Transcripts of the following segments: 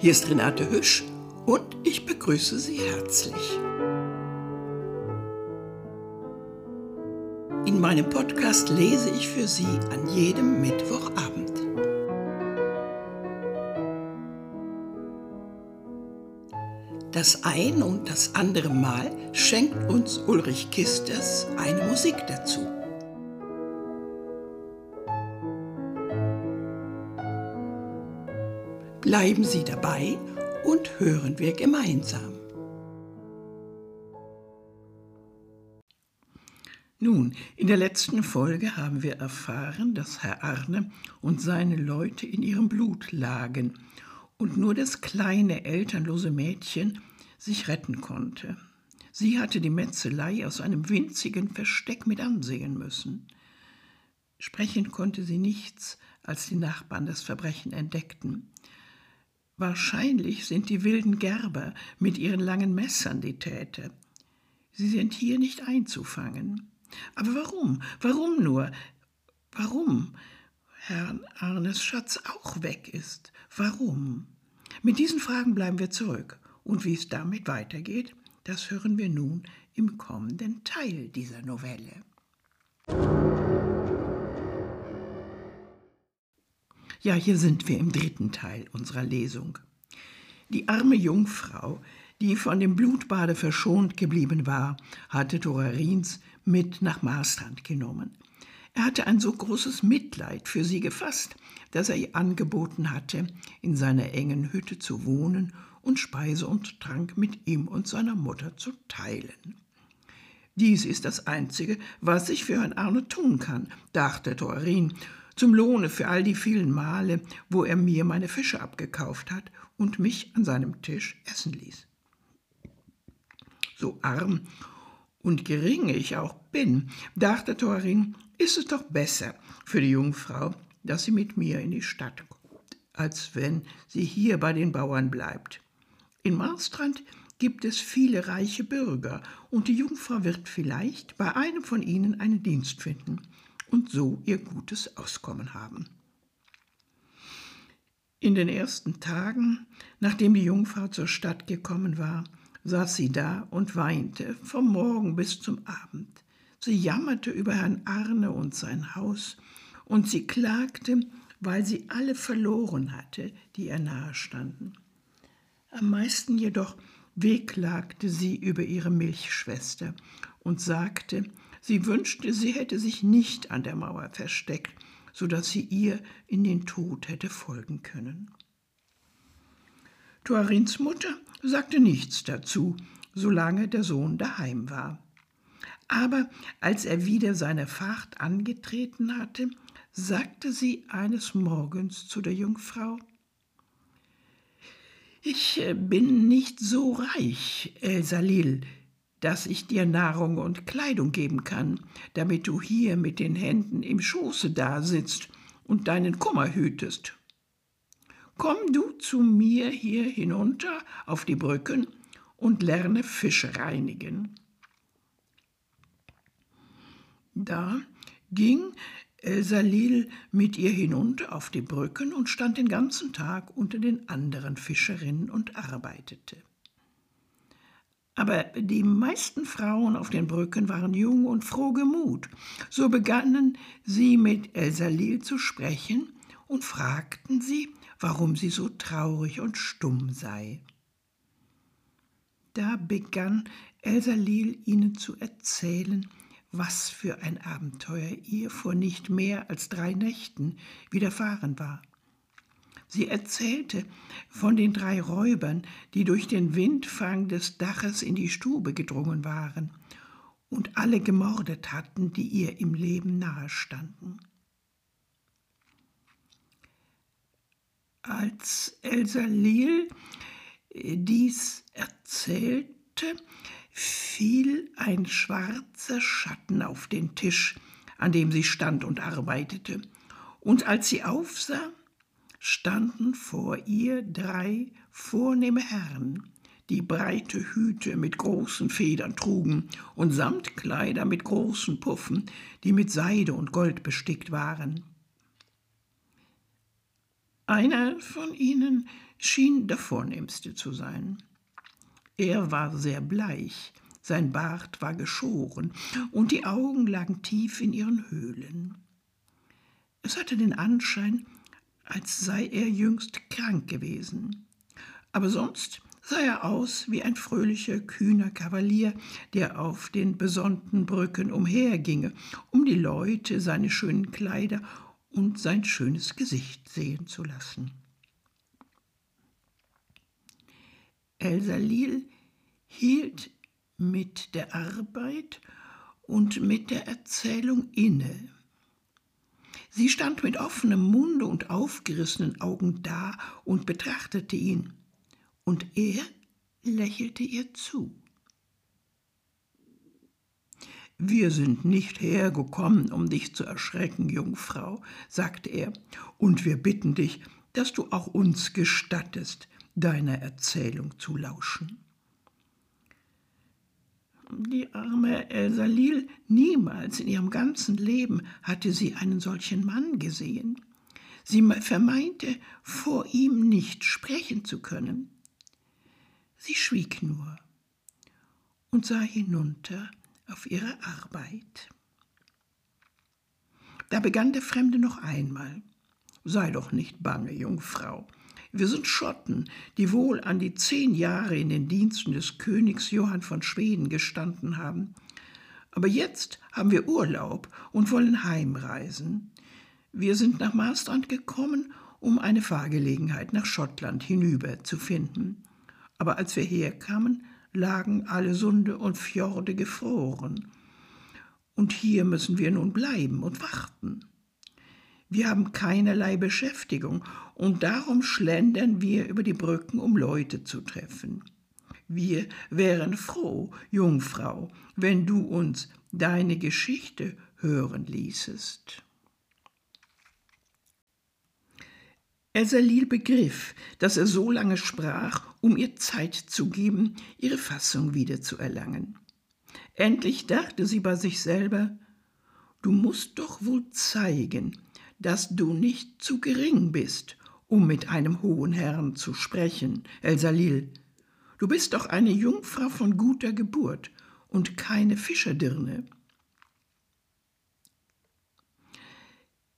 Hier ist Renate Hüsch und ich begrüße Sie herzlich. In meinem Podcast lese ich für Sie an jedem Mittwochabend. Das ein und das andere Mal schenkt uns Ulrich Kisters eine Musik dazu. Bleiben Sie dabei und hören wir gemeinsam. Nun, in der letzten Folge haben wir erfahren, dass Herr Arne und seine Leute in ihrem Blut lagen und nur das kleine elternlose Mädchen sich retten konnte. Sie hatte die Metzelei aus einem winzigen Versteck mit ansehen müssen. Sprechen konnte sie nichts, als die Nachbarn das Verbrechen entdeckten. Wahrscheinlich sind die wilden Gerber mit ihren langen Messern die Täter. Sie sind hier nicht einzufangen. Aber warum? Warum nur? Warum Herrn Arnes Schatz auch weg ist? Warum? Mit diesen Fragen bleiben wir zurück. Und wie es damit weitergeht, das hören wir nun im kommenden Teil dieser Novelle. Ja, hier sind wir im dritten Teil unserer Lesung. Die arme Jungfrau, die von dem Blutbade verschont geblieben war, hatte Thorarins mit nach Marstrand genommen. Er hatte ein so großes Mitleid für sie gefasst, dass er ihr angeboten hatte, in seiner engen Hütte zu wohnen und Speise und Trank mit ihm und seiner Mutter zu teilen. Dies ist das Einzige, was ich für Herrn Arne tun kann, dachte Thorin zum Lohne für all die vielen Male, wo er mir meine Fische abgekauft hat und mich an seinem Tisch essen ließ. So arm und gering ich auch bin, dachte Thorin, ist es doch besser für die Jungfrau, dass sie mit mir in die Stadt kommt, als wenn sie hier bei den Bauern bleibt. In Marstrand gibt es viele reiche Bürger, und die Jungfrau wird vielleicht bei einem von ihnen einen Dienst finden und so ihr gutes Auskommen haben. In den ersten Tagen, nachdem die Jungfrau zur Stadt gekommen war, saß sie da und weinte vom Morgen bis zum Abend. Sie jammerte über Herrn Arne und sein Haus, und sie klagte, weil sie alle verloren hatte, die ihr nahestanden. Am meisten jedoch wehklagte sie über ihre Milchschwester und sagte, Sie wünschte, sie hätte sich nicht an der Mauer versteckt, so dass sie ihr in den Tod hätte folgen können. Tuarins Mutter sagte nichts dazu, solange der Sohn daheim war. Aber als er wieder seine Fahrt angetreten hatte, sagte sie eines Morgens zu der Jungfrau Ich äh, bin nicht so reich, Elsalil, dass ich dir Nahrung und Kleidung geben kann, damit du hier mit den Händen im Schoße dasitzt und deinen Kummer hütest. Komm du zu mir hier hinunter auf die Brücken und lerne Fische reinigen. Da ging Elsalil mit ihr hinunter auf die Brücken und stand den ganzen Tag unter den anderen Fischerinnen und arbeitete. Aber die meisten Frauen auf den Brücken waren jung und frohgemut. So begannen sie mit Elsalil zu sprechen und fragten sie, warum sie so traurig und stumm sei. Da begann Elsalil ihnen zu erzählen, was für ein Abenteuer ihr vor nicht mehr als drei Nächten widerfahren war. Sie erzählte von den drei Räubern, die durch den Windfang des Daches in die Stube gedrungen waren und alle gemordet hatten, die ihr im Leben nahestanden. Als Elsa Liel äh, dies erzählte, fiel ein schwarzer Schatten auf den Tisch, an dem sie stand und arbeitete, und als sie aufsah, standen vor ihr drei vornehme Herren, die breite Hüte mit großen Federn trugen und Samtkleider mit großen Puffen, die mit Seide und Gold bestickt waren. Einer von ihnen schien der vornehmste zu sein. Er war sehr bleich, sein Bart war geschoren und die Augen lagen tief in ihren Höhlen. Es hatte den Anschein, als sei er jüngst krank gewesen. Aber sonst sah er aus wie ein fröhlicher, kühner Kavalier, der auf den besonnten Brücken umherginge, um die Leute seine schönen Kleider und sein schönes Gesicht sehen zu lassen. Elsa Lil hielt mit der Arbeit und mit der Erzählung inne. Sie stand mit offenem Munde und aufgerissenen Augen da und betrachtete ihn, und er lächelte ihr zu. Wir sind nicht hergekommen, um dich zu erschrecken, Jungfrau, sagte er, und wir bitten dich, dass du auch uns gestattest, deiner Erzählung zu lauschen. Die arme Elsa Lil, niemals in ihrem ganzen Leben hatte sie einen solchen Mann gesehen. Sie vermeinte, vor ihm nicht sprechen zu können. Sie schwieg nur und sah hinunter auf ihre Arbeit. Da begann der Fremde noch einmal. Sei doch nicht bange, Jungfrau. Wir sind Schotten, die wohl an die zehn Jahre in den Diensten des Königs Johann von Schweden gestanden haben. Aber jetzt haben wir Urlaub und wollen heimreisen. Wir sind nach Maastrand gekommen, um eine Fahrgelegenheit nach Schottland hinüber zu finden. Aber als wir herkamen, lagen alle Sunde und Fjorde gefroren. Und hier müssen wir nun bleiben und warten. Wir haben keinerlei Beschäftigung und darum schlendern wir über die Brücken, um Leute zu treffen. Wir wären froh, Jungfrau, wenn du uns deine Geschichte hören ließest. Elsalil begriff, dass er so lange sprach, um ihr Zeit zu geben, ihre Fassung wiederzuerlangen. Endlich dachte sie bei sich selber, du musst doch wohl zeigen, dass du nicht zu gering bist, um mit einem hohen Herrn zu sprechen, Elsalil. Du bist doch eine Jungfrau von guter Geburt und keine Fischerdirne.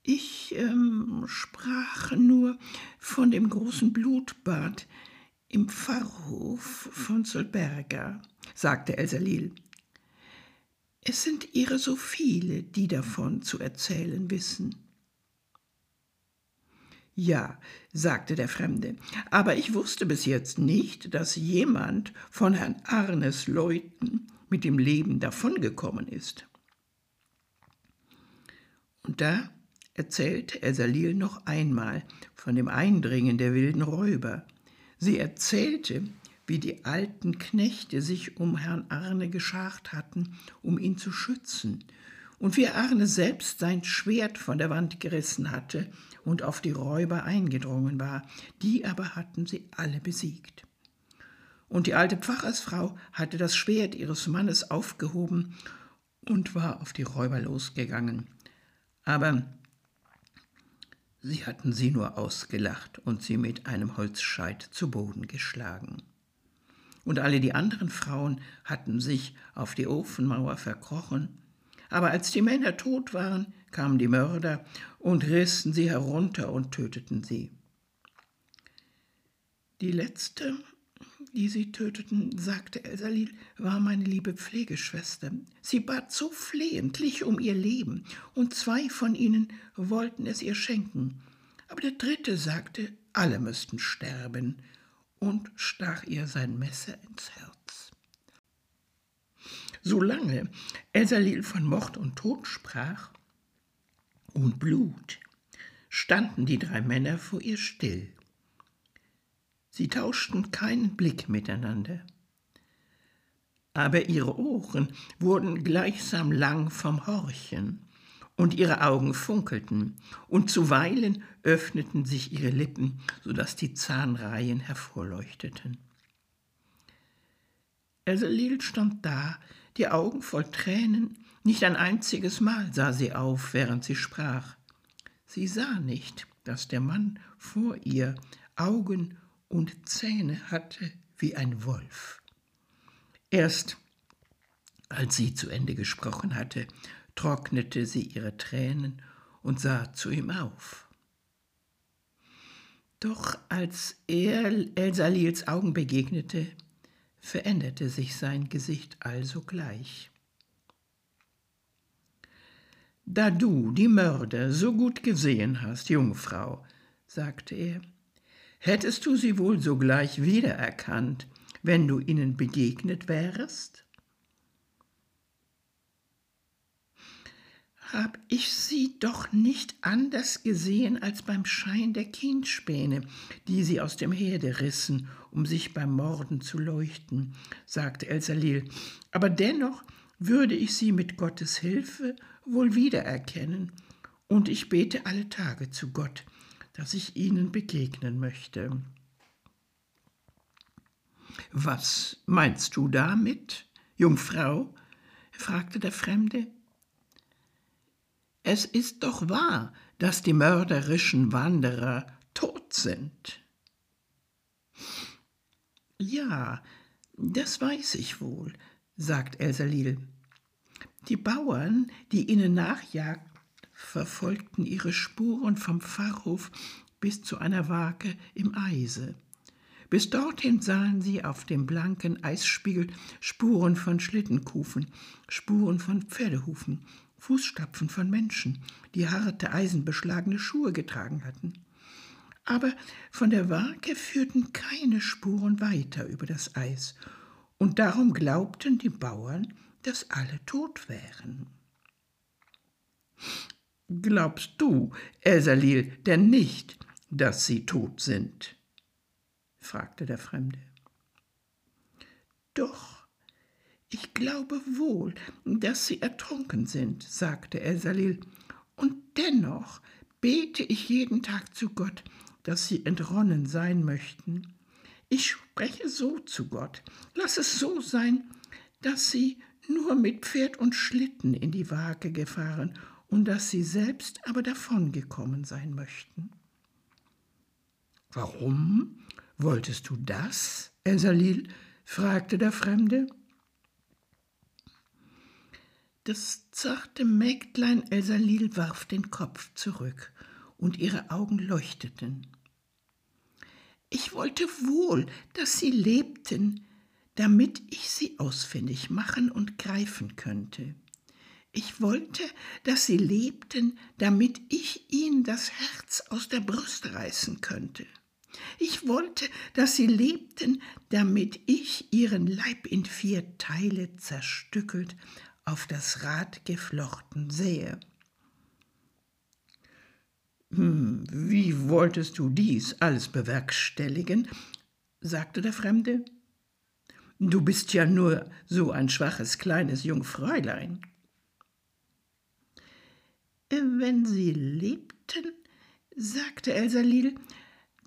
Ich ähm, sprach nur von dem großen Blutbad im Pfarrhof von Solberga, sagte Elsalil. Es sind ihre so viele, die davon zu erzählen wissen. Ja, sagte der Fremde, aber ich wusste bis jetzt nicht, dass jemand von Herrn Arnes Leuten mit dem Leben davongekommen ist. Und da erzählte Ersalil noch einmal von dem Eindringen der wilden Räuber. Sie erzählte, wie die alten Knechte sich um Herrn Arne geschart hatten, um ihn zu schützen, und wie Arne selbst sein Schwert von der Wand gerissen hatte und auf die Räuber eingedrungen war, die aber hatten sie alle besiegt. Und die alte Pfarrersfrau hatte das Schwert ihres Mannes aufgehoben und war auf die Räuber losgegangen. Aber sie hatten sie nur ausgelacht und sie mit einem Holzscheit zu Boden geschlagen. Und alle die anderen Frauen hatten sich auf die Ofenmauer verkrochen aber als die Männer tot waren, kamen die Mörder und rissen sie herunter und töteten sie. Die letzte, die sie töteten, sagte Elsalil, war meine liebe Pflegeschwester. Sie bat so flehentlich um ihr Leben, und zwei von ihnen wollten es ihr schenken. Aber der dritte sagte, alle müssten sterben, und stach ihr sein Messer ins Herz. Solange Elsalil von Mord und Tod sprach und Blut, standen die drei Männer vor ihr still. Sie tauschten keinen Blick miteinander. Aber ihre Ohren wurden gleichsam lang vom Horchen, und ihre Augen funkelten, und zuweilen öffneten sich ihre Lippen, so dass die Zahnreihen hervorleuchteten. Elsalil stand da, die Augen voll Tränen, nicht ein einziges Mal sah sie auf, während sie sprach. Sie sah nicht, dass der Mann vor ihr Augen und Zähne hatte wie ein Wolf. Erst als sie zu Ende gesprochen hatte, trocknete sie ihre Tränen und sah zu ihm auf. Doch als er Elsalils Augen begegnete, veränderte sich sein Gesicht alsogleich. Da du die Mörder so gut gesehen hast, Jungfrau, sagte er, hättest du sie wohl sogleich wiedererkannt, wenn du ihnen begegnet wärest? Hab ich sie doch nicht anders gesehen als beim Schein der Kindspäne, die sie aus dem Herde rissen, um sich beim Morden zu leuchten, sagte Elsalil. Aber dennoch würde ich sie mit Gottes Hilfe wohl wiedererkennen, und ich bete alle Tage zu Gott, dass ich ihnen begegnen möchte. Was meinst du damit, Jungfrau? fragte der Fremde. Es ist doch wahr, dass die mörderischen Wanderer tot sind. Ja, das weiß ich wohl, sagt Elsalil. Die Bauern, die ihnen nachjagten, verfolgten ihre Spuren vom Pfarrhof bis zu einer Waage im Eise. Bis dorthin sahen sie auf dem blanken Eisspiegel Spuren von Schlittenkufen, Spuren von Pferdehufen, Fußstapfen von Menschen, die harte, eisenbeschlagene Schuhe getragen hatten. Aber von der Waage führten keine Spuren weiter über das Eis, und darum glaubten die Bauern, dass alle tot wären. Glaubst du, Elsalil, denn nicht, dass sie tot sind? fragte der Fremde. Doch, ich glaube wohl, dass sie ertrunken sind, sagte Elsalil, und dennoch bete ich jeden Tag zu Gott, dass sie entronnen sein möchten. Ich spreche so zu Gott, lass es so sein, dass sie nur mit Pferd und Schlitten in die Waage gefahren und dass sie selbst aber davongekommen sein möchten. Warum wolltest du das, Elsalil? fragte der Fremde. Das zarte Mägdlein Elsalil warf den Kopf zurück, und ihre Augen leuchteten. Ich wollte wohl, dass sie lebten, damit ich sie ausfindig machen und greifen könnte. Ich wollte, dass sie lebten, damit ich ihnen das Herz aus der Brust reißen könnte. Ich wollte, dass sie lebten, damit ich ihren Leib in vier Teile zerstückelt auf das Rad geflochten sähe. Hm, wie wolltest du dies alles bewerkstelligen? sagte der Fremde. Du bist ja nur so ein schwaches kleines Jungfräulein. Wenn sie lebten, sagte Elsalil,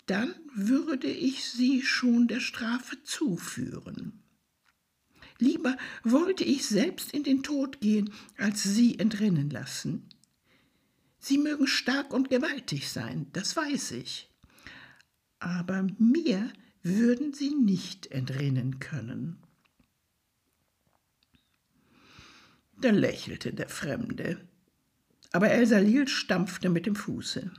dann würde ich sie schon der Strafe zuführen. Lieber wollte ich selbst in den Tod gehen, als sie entrinnen lassen. Sie mögen stark und gewaltig sein, das weiß ich. Aber mir würden sie nicht entrinnen können. Da lächelte der Fremde, aber Elsalil stampfte mit dem Fuße.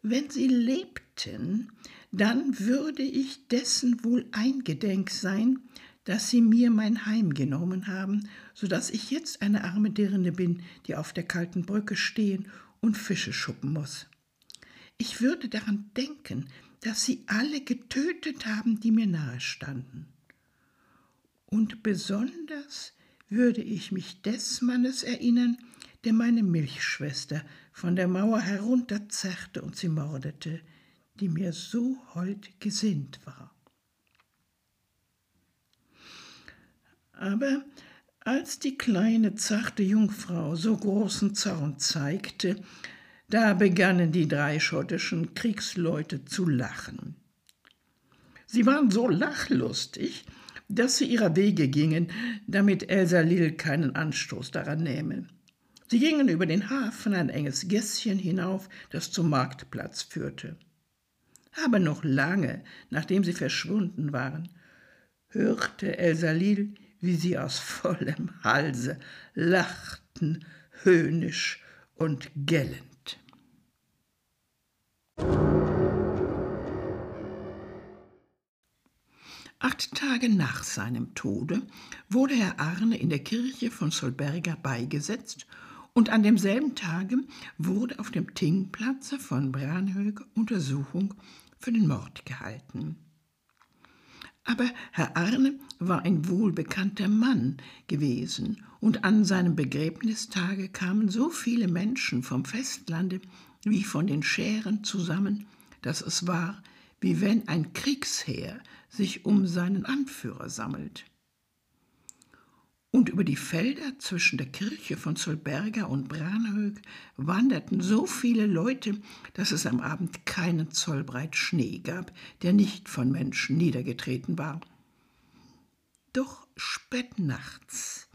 Wenn sie lebten, dann würde ich dessen wohl eingedenk sein, dass sie mir mein Heim genommen haben, so dass ich jetzt eine arme Dirne bin, die auf der kalten Brücke stehen und Fische schuppen muss. Ich würde daran denken, dass sie alle getötet haben, die mir nahe standen. Und besonders würde ich mich des Mannes erinnern, der meine Milchschwester von der Mauer herunterzerrte und sie mordete, die mir so hold gesinnt war. Aber als die kleine, zarte Jungfrau so großen Zorn zeigte, da begannen die drei schottischen Kriegsleute zu lachen. Sie waren so lachlustig, dass sie ihrer Wege gingen, damit Elsa Lil keinen Anstoß daran nähme. Sie gingen über den Hafen ein enges Gässchen hinauf, das zum Marktplatz führte. Aber noch lange, nachdem sie verschwunden waren, hörte Elsalil, wie sie aus vollem Halse lachten, höhnisch und gellend. Acht Tage nach seinem Tode wurde Herr Arne in der Kirche von Solberga beigesetzt und an demselben Tage wurde auf dem Tingplatze von Branhög Untersuchung für den Mord gehalten. Aber Herr Arne war ein wohlbekannter Mann gewesen, und an seinem Begräbnistage kamen so viele Menschen vom Festlande wie von den Schären zusammen, dass es war, wie wenn ein Kriegsheer sich um seinen Anführer sammelt. Und über die Felder zwischen der Kirche von Solberga und Branhög wanderten so viele Leute, dass es am Abend keinen Zollbreit Schnee gab, der nicht von Menschen niedergetreten war. Doch spät nachts,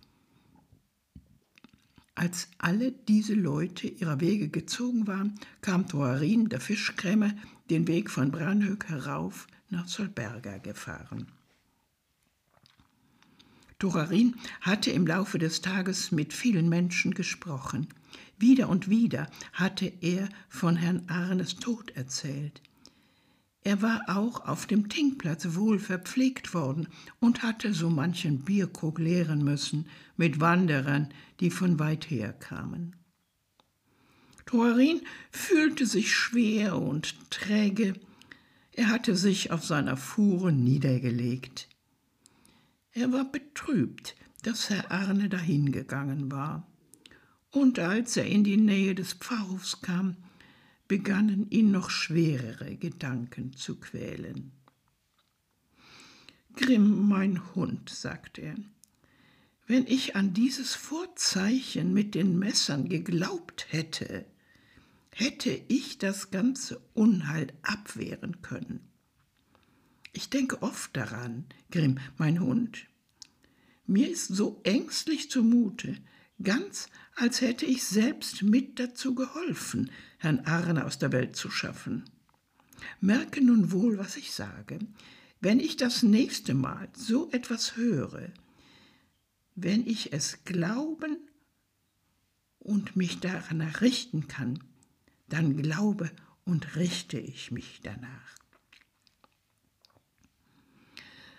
als alle diese Leute ihrer Wege gezogen waren, kam Thorin, der Fischkrämer, den Weg von Branhög herauf nach Solberga gefahren. Thorarin hatte im Laufe des Tages mit vielen Menschen gesprochen. Wieder und wieder hatte er von Herrn Arnes Tod erzählt. Er war auch auf dem Tingplatz wohl verpflegt worden und hatte so manchen Bierkrug leeren müssen mit Wanderern, die von weit her kamen. Thorin fühlte sich schwer und träge, er hatte sich auf seiner Fuhre niedergelegt. Er war betrübt, dass Herr Arne dahingegangen war. Und als er in die Nähe des Pfarrhofs kam, begannen ihn noch schwerere Gedanken zu quälen. Grimm, mein Hund, sagte er, wenn ich an dieses Vorzeichen mit den Messern geglaubt hätte, hätte ich das ganze Unheil abwehren können. Ich denke oft daran, Grimm, mein Hund. Mir ist so ängstlich zumute, ganz als hätte ich selbst mit dazu geholfen, Herrn Arne aus der Welt zu schaffen. Merke nun wohl, was ich sage. Wenn ich das nächste Mal so etwas höre, wenn ich es glauben und mich danach richten kann, dann glaube und richte ich mich danach.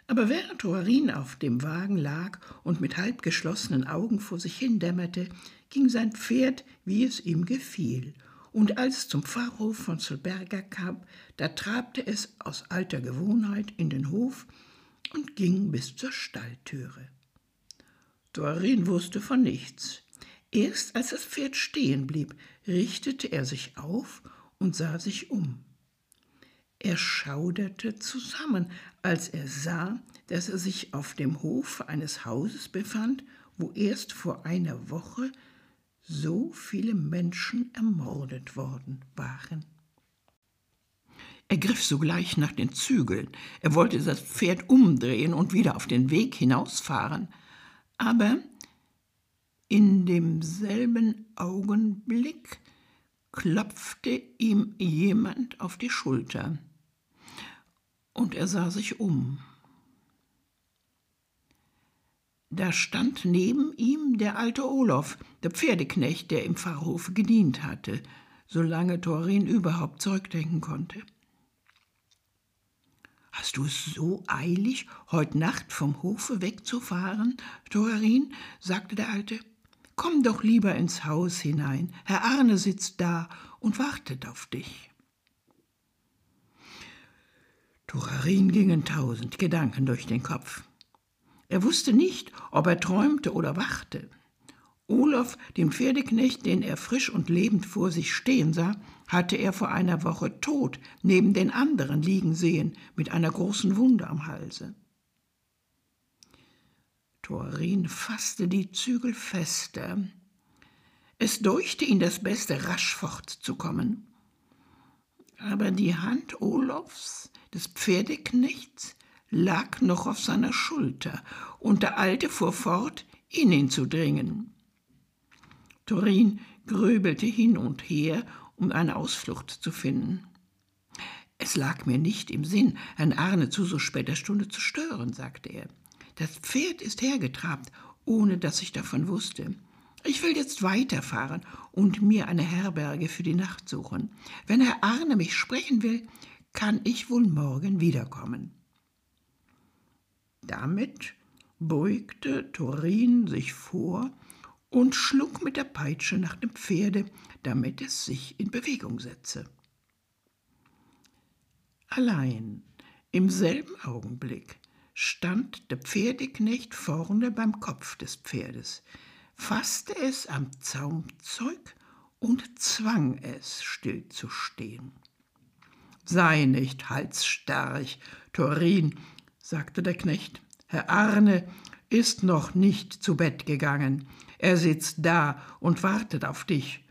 Aber während Thorin auf dem Wagen lag und mit halb geschlossenen Augen vor sich hin dämmerte, ging sein Pferd, wie es ihm gefiel, und als es zum Pfarrhof von Solberga kam, da trabte es aus alter Gewohnheit in den Hof und ging bis zur Stalltüre. Thorin wusste von nichts, Erst als das Pferd stehen blieb, richtete er sich auf und sah sich um. Er schauderte zusammen, als er sah, dass er sich auf dem Hof eines Hauses befand, wo erst vor einer Woche so viele Menschen ermordet worden waren. Er griff sogleich nach den Zügeln. Er wollte das Pferd umdrehen und wieder auf den Weg hinausfahren. Aber in demselben Augenblick klopfte ihm jemand auf die Schulter und er sah sich um. Da stand neben ihm der alte Olof, der Pferdeknecht, der im Pfarrhof gedient hatte, solange Thorin überhaupt zurückdenken konnte. Hast du es so eilig, heut Nacht vom Hofe wegzufahren, Thorin? sagte der Alte. Komm doch lieber ins Haus hinein. Herr Arne sitzt da und wartet auf dich. Tucharin gingen tausend Gedanken durch den Kopf. Er wusste nicht, ob er träumte oder wachte. Olaf, den Pferdeknecht, den er frisch und lebend vor sich stehen sah, hatte er vor einer Woche tot neben den anderen liegen sehen, mit einer großen Wunde am Halse. Thorin fasste die Zügel fester. Es deuchte ihn das Beste, rasch fortzukommen. Aber die Hand Olofs, des Pferdeknechts, lag noch auf seiner Schulter, und der Alte fuhr fort, in ihn zu dringen. Torin grübelte hin und her, um eine Ausflucht zu finden. Es lag mir nicht im Sinn, Herrn Arne zu so später Stunde zu stören, sagte er. Das Pferd ist hergetrabt, ohne dass ich davon wusste. Ich will jetzt weiterfahren und mir eine Herberge für die Nacht suchen. Wenn Herr Arne mich sprechen will, kann ich wohl morgen wiederkommen. Damit beugte Torin sich vor und schlug mit der Peitsche nach dem Pferde, damit es sich in Bewegung setze. Allein im selben Augenblick stand der Pferdeknecht vorne beim Kopf des Pferdes, fasste es am Zaumzeug und zwang es, stillzustehen. Sei nicht halsstarrig, Torin, sagte der Knecht. Herr Arne ist noch nicht zu Bett gegangen. Er sitzt da und wartet auf dich.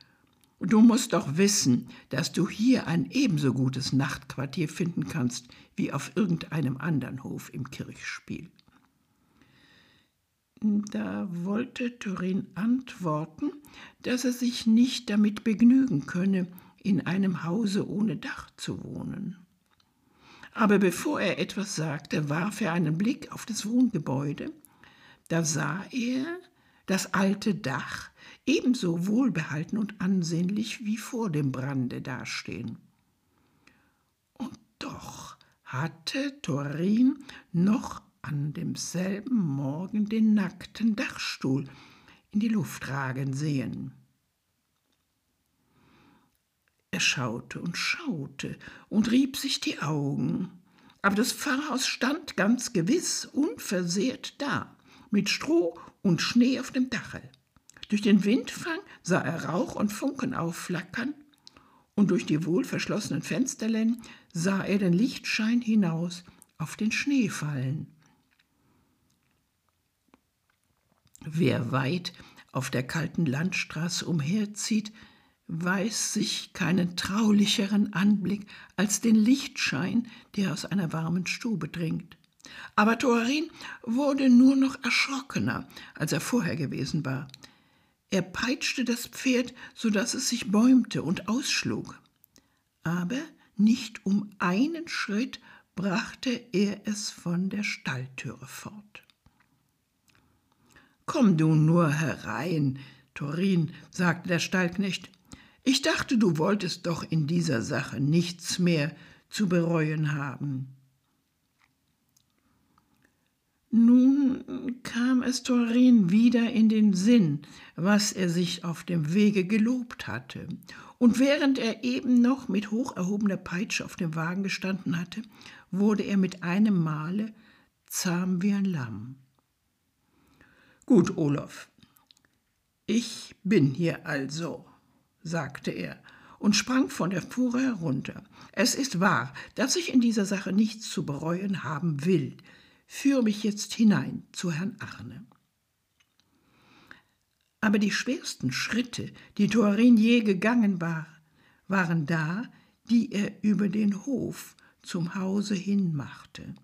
Du musst doch wissen, dass du hier ein ebenso gutes Nachtquartier finden kannst wie auf irgendeinem anderen Hof im Kirchspiel. Da wollte Turin antworten, dass er sich nicht damit begnügen könne, in einem Hause ohne Dach zu wohnen. Aber bevor er etwas sagte, warf er einen Blick auf das Wohngebäude. Da sah er das alte Dach ebenso wohlbehalten und ansehnlich wie vor dem Brande dastehen. Und doch hatte Thorin noch an demselben Morgen den nackten Dachstuhl in die Luft ragen sehen. Er schaute und schaute und rieb sich die Augen. Aber das Pfarrhaus stand ganz gewiss unversehrt da, mit Stroh und Schnee auf dem Dache. Durch den Windfang sah er Rauch und Funken aufflackern, und durch die wohlverschlossenen Fensterläden sah er den Lichtschein hinaus auf den Schnee fallen. Wer weit auf der kalten Landstraße umherzieht, weiß sich keinen traulicheren Anblick als den Lichtschein, der aus einer warmen Stube dringt. Aber Thorin wurde nur noch erschrockener, als er vorher gewesen war. Er peitschte das Pferd, so dass es sich bäumte und ausschlug. Aber nicht um einen Schritt brachte er es von der Stalltüre fort. Komm du nur herein, Thorin, sagte der Stallknecht, ich dachte, du wolltest doch in dieser Sache nichts mehr zu bereuen haben. Nun kam es Thorin wieder in den Sinn, was er sich auf dem Wege gelobt hatte, und während er eben noch mit hoch erhobener Peitsche auf dem Wagen gestanden hatte, wurde er mit einem Male zahm wie ein Lamm. Gut, Olaf, ich bin hier also, sagte er und sprang von der Fuhre herunter. Es ist wahr, dass ich in dieser Sache nichts zu bereuen haben will. Führe mich jetzt hinein zu Herrn Arne. Aber die schwersten Schritte, die Thorin je gegangen war, waren da, die er über den Hof zum Hause hin machte.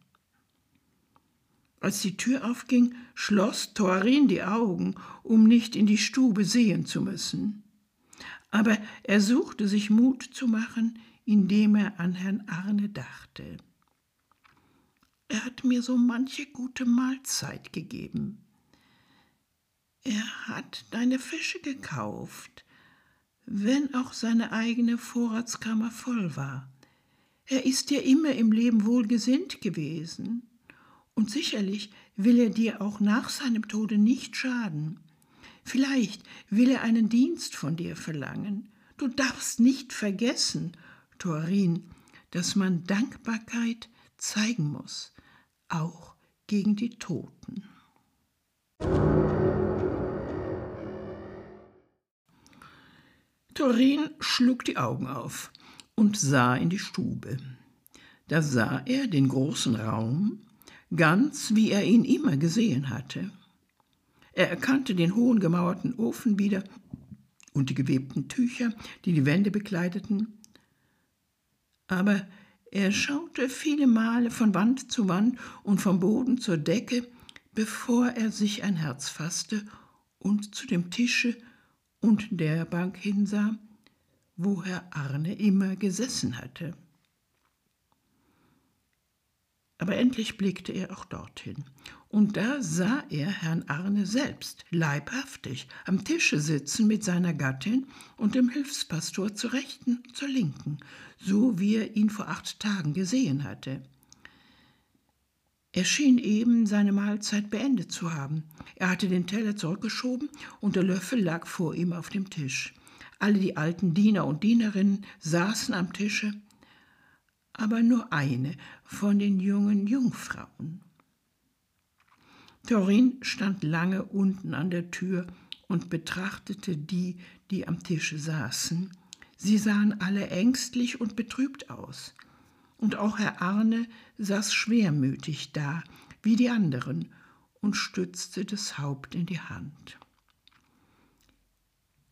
Als die Tür aufging, schloss Thorin die Augen, um nicht in die Stube sehen zu müssen aber er suchte sich Mut zu machen, indem er an Herrn Arne dachte. Er hat mir so manche gute Mahlzeit gegeben. Er hat deine Fische gekauft, wenn auch seine eigene Vorratskammer voll war. Er ist dir immer im Leben wohlgesinnt gewesen, und sicherlich will er dir auch nach seinem Tode nicht schaden. Vielleicht will er einen Dienst von dir verlangen. Du darfst nicht vergessen, Thorin, dass man Dankbarkeit zeigen muss, auch gegen die Toten. Thorin schlug die Augen auf und sah in die Stube. Da sah er den großen Raum, ganz wie er ihn immer gesehen hatte. Er erkannte den hohen gemauerten Ofen wieder und die gewebten Tücher, die die Wände bekleideten. Aber er schaute viele Male von Wand zu Wand und vom Boden zur Decke, bevor er sich ein Herz fasste und zu dem Tische und der Bank hinsah, wo Herr Arne immer gesessen hatte. Aber endlich blickte er auch dorthin, und da sah er Herrn Arne selbst leibhaftig am Tische sitzen mit seiner Gattin und dem Hilfspastor zur Rechten zur Linken, so wie er ihn vor acht Tagen gesehen hatte. Er schien eben seine Mahlzeit beendet zu haben. Er hatte den Teller zurückgeschoben und der Löffel lag vor ihm auf dem Tisch. Alle die alten Diener und Dienerinnen saßen am Tische, aber nur eine von den jungen Jungfrauen. Torin stand lange unten an der Tür und betrachtete die, die am Tische saßen. Sie sahen alle ängstlich und betrübt aus. Und auch Herr Arne saß schwermütig da, wie die anderen, und stützte das Haupt in die Hand.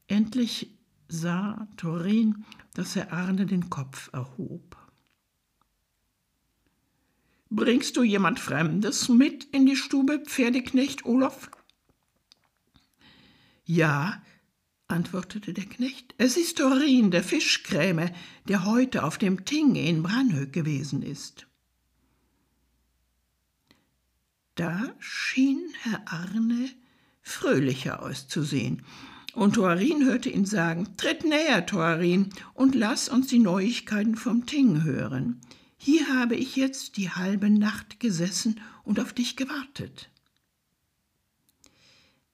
Endlich sah Torin, dass Herr Arne den Kopf erhob. Bringst du jemand Fremdes mit in die Stube, Pferdeknecht Olof? Ja, antwortete der Knecht, es ist Torin, der Fischkrämer, der heute auf dem Ting in Branhög gewesen ist. Da schien Herr Arne fröhlicher auszusehen und Thorin hörte ihn sagen, Tritt näher, Thorin, und lass uns die Neuigkeiten vom Ting hören. Hier habe ich jetzt die halbe Nacht gesessen und auf dich gewartet.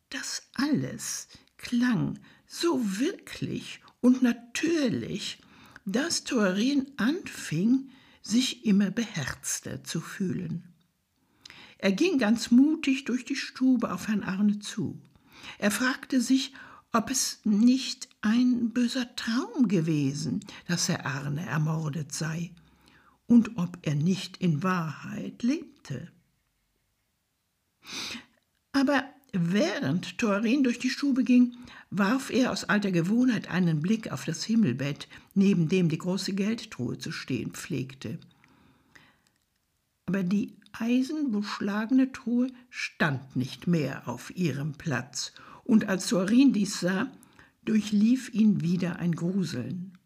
Das alles klang so wirklich und natürlich, dass Thorin anfing, sich immer beherzter zu fühlen. Er ging ganz mutig durch die Stube auf Herrn Arne zu. Er fragte sich, ob es nicht ein böser Traum gewesen, dass Herr Arne ermordet sei und ob er nicht in Wahrheit lebte. Aber während Thorin durch die Stube ging, warf er aus alter Gewohnheit einen Blick auf das Himmelbett, neben dem die große Geldtruhe zu stehen pflegte. Aber die eisenbeschlagene Truhe stand nicht mehr auf ihrem Platz, und als Sorin dies sah, durchlief ihn wieder ein Gruseln.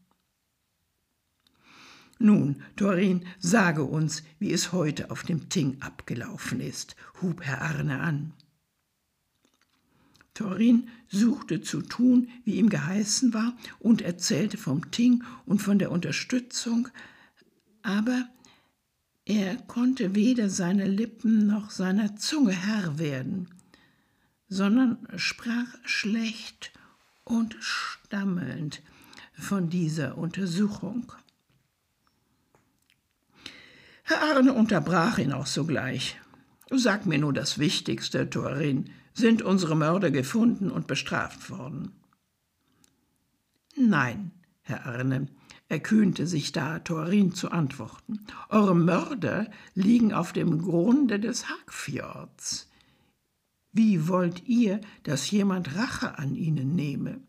Nun, Torin, sage uns, wie es heute auf dem Ting abgelaufen ist, hub Herr Arne an. Torin suchte zu tun, wie ihm geheißen war, und erzählte vom Ting und von der Unterstützung, aber er konnte weder seiner Lippen noch seiner Zunge Herr werden sondern sprach schlecht und stammelnd von dieser Untersuchung. Herr Arne unterbrach ihn auch sogleich. Sag mir nur das Wichtigste, Thorin. Sind unsere Mörder gefunden und bestraft worden? Nein, Herr Arne, erkühnte sich da Thorin zu antworten. Eure Mörder liegen auf dem Grunde des Hagfjords. Wie wollt ihr, dass jemand Rache an ihnen nehme?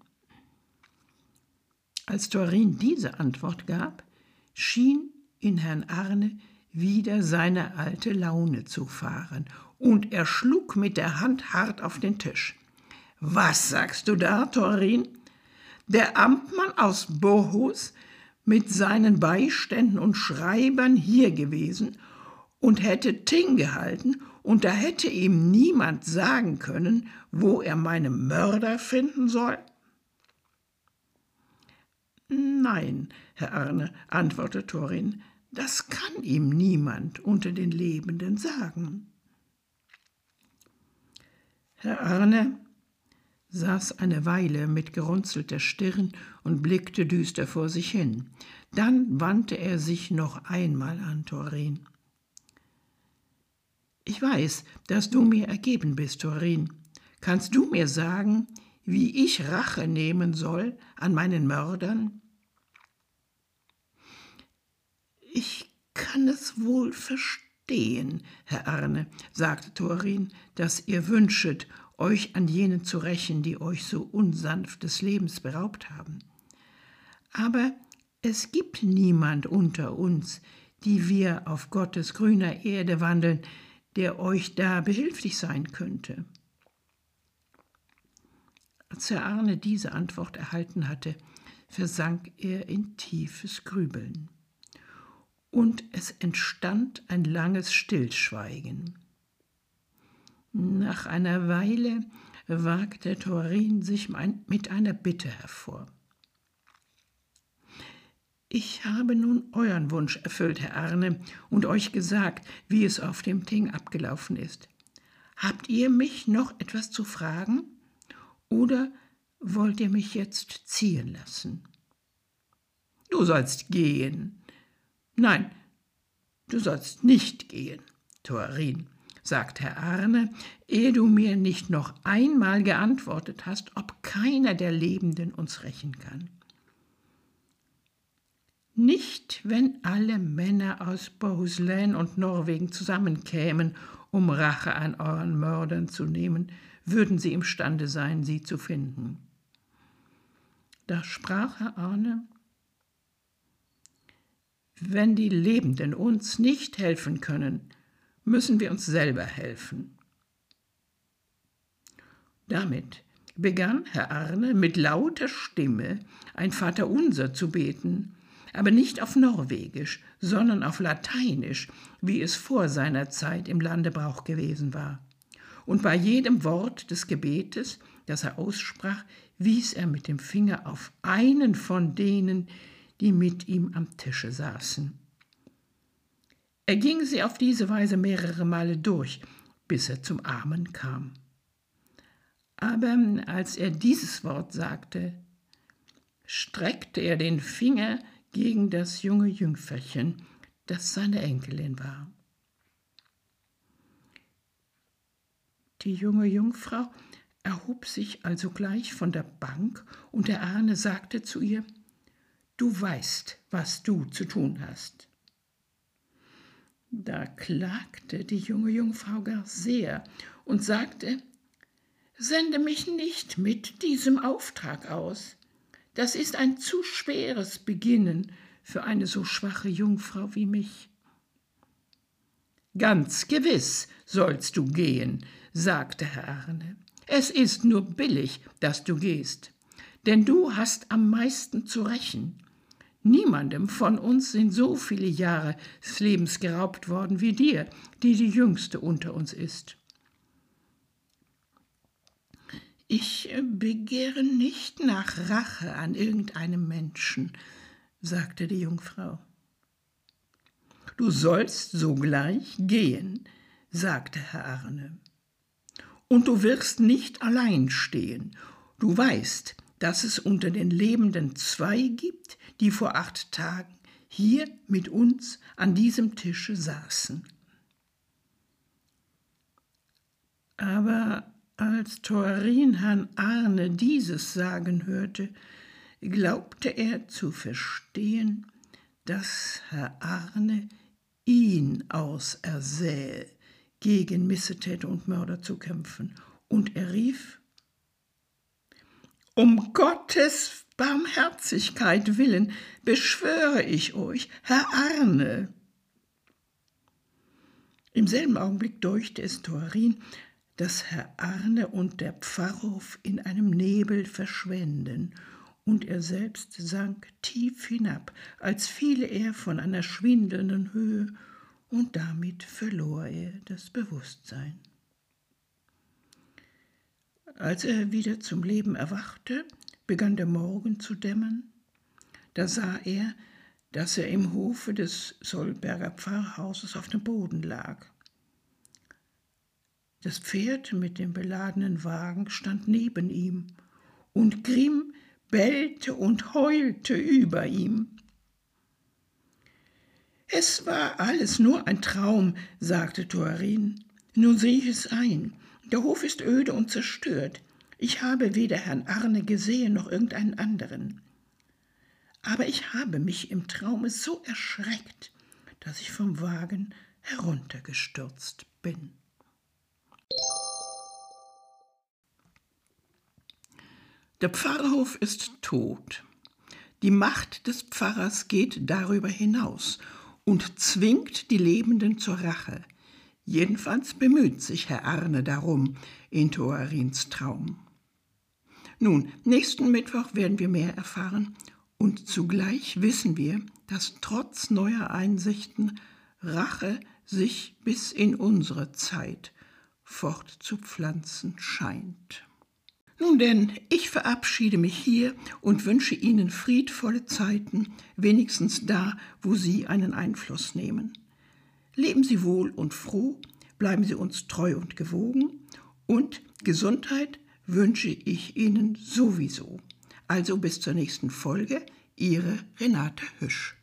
Als Thorin diese Antwort gab, schien in Herrn Arne wieder seine alte Laune zu fahren, und er schlug mit der Hand hart auf den Tisch. Was sagst du da, Thorin? Der Amtmann aus Bohus mit seinen Beiständen und Schreibern hier gewesen und hätte Ting gehalten und da hätte ihm niemand sagen können, wo er meine Mörder finden soll? Nein, Herr Arne, antwortete Thorin, das kann ihm niemand unter den Lebenden sagen. Herr Arne saß eine Weile mit gerunzelter Stirn und blickte düster vor sich hin. Dann wandte er sich noch einmal an Thorin. Ich weiß, dass du mir ergeben bist, Torin. Kannst du mir sagen, wie ich Rache nehmen soll an meinen Mördern? Ich kann es wohl verstehen, Herr Arne, sagte Thorin, dass ihr wünschet, euch an jenen zu rächen, die euch so unsanft des Lebens beraubt haben. Aber es gibt niemand unter uns, die wir auf Gottes grüner Erde wandeln, der euch da behilflich sein könnte. Als Herr Arne diese Antwort erhalten hatte, versank er in tiefes Grübeln. Und es entstand ein langes Stillschweigen. Nach einer Weile wagte Thorin sich mit einer Bitte hervor. Ich habe nun euren Wunsch erfüllt, Herr Arne, und euch gesagt, wie es auf dem Ting abgelaufen ist. Habt ihr mich noch etwas zu fragen? Oder wollt ihr mich jetzt ziehen lassen? Du sollst gehen. Nein, du sollst nicht gehen, Thorin, sagt Herr Arne, ehe du mir nicht noch einmal geantwortet hast, ob keiner der Lebenden uns rächen kann. Nicht, wenn alle Männer aus Bohuslän und Norwegen zusammenkämen, um Rache an euren Mördern zu nehmen, würden sie imstande sein, sie zu finden. Da sprach Herr Arne, wenn die Lebenden uns nicht helfen können, müssen wir uns selber helfen. Damit begann Herr Arne mit lauter Stimme ein Vaterunser zu beten, aber nicht auf Norwegisch, sondern auf Lateinisch, wie es vor seiner Zeit im Landebrauch gewesen war. Und bei jedem Wort des Gebetes, das er aussprach, wies er mit dem Finger auf einen von denen, die mit ihm am Tische saßen. Er ging sie auf diese Weise mehrere Male durch, bis er zum Armen kam. Aber als er dieses Wort sagte, streckte er den Finger gegen das junge Jüngferchen, das seine Enkelin war. Die junge Jungfrau erhob sich also gleich von der Bank, und der Ahne sagte zu ihr, Du weißt, was du zu tun hast. Da klagte die junge Jungfrau gar sehr und sagte, Sende mich nicht mit diesem Auftrag aus. Das ist ein zu schweres Beginnen für eine so schwache Jungfrau wie mich. Ganz gewiss sollst du gehen, sagte Herr Arne. Es ist nur billig, dass du gehst, denn du hast am meisten zu rächen. Niemandem von uns sind so viele Jahre des Lebens geraubt worden wie dir, die die jüngste unter uns ist. Ich begehre nicht nach Rache an irgendeinem Menschen, sagte die Jungfrau. Du sollst sogleich gehen, sagte Herr Arne. Und du wirst nicht allein stehen. Du weißt, dass es unter den Lebenden zwei gibt, die vor acht Tagen hier mit uns an diesem Tische saßen. Aber als Thorin Herrn Arne dieses sagen hörte, glaubte er zu verstehen, dass Herr Arne ihn ausersähe, gegen Missetäter und Mörder zu kämpfen, und er rief Um Gottes Barmherzigkeit willen beschwöre ich euch, Herr Arne. Im selben Augenblick deuchte es Thorin, dass Herr Arne und der Pfarrhof in einem Nebel verschwenden, und er selbst sank tief hinab, als fiele er von einer schwindelnden Höhe, und damit verlor er das Bewusstsein. Als er wieder zum Leben erwachte, begann der Morgen zu dämmern. Da sah er, dass er im Hofe des Solberger Pfarrhauses auf dem Boden lag. Das Pferd mit dem beladenen Wagen stand neben ihm, und Grimm bellte und heulte über ihm. Es war alles nur ein Traum, sagte Thorin. Nun sehe ich es ein. Der Hof ist öde und zerstört. Ich habe weder Herrn Arne gesehen noch irgendeinen anderen. Aber ich habe mich im Traume so erschreckt, dass ich vom Wagen heruntergestürzt bin. Der Pfarrhof ist tot. Die Macht des Pfarrers geht darüber hinaus und zwingt die Lebenden zur Rache. Jedenfalls bemüht sich Herr Arne darum in Thoarins Traum. Nun, nächsten Mittwoch werden wir mehr erfahren und zugleich wissen wir, dass trotz neuer Einsichten Rache sich bis in unsere Zeit fortzupflanzen scheint. Nun denn, ich verabschiede mich hier und wünsche Ihnen friedvolle Zeiten, wenigstens da, wo Sie einen Einfluss nehmen. Leben Sie wohl und froh, bleiben Sie uns treu und gewogen und Gesundheit wünsche ich Ihnen sowieso. Also bis zur nächsten Folge, Ihre Renate Hüsch.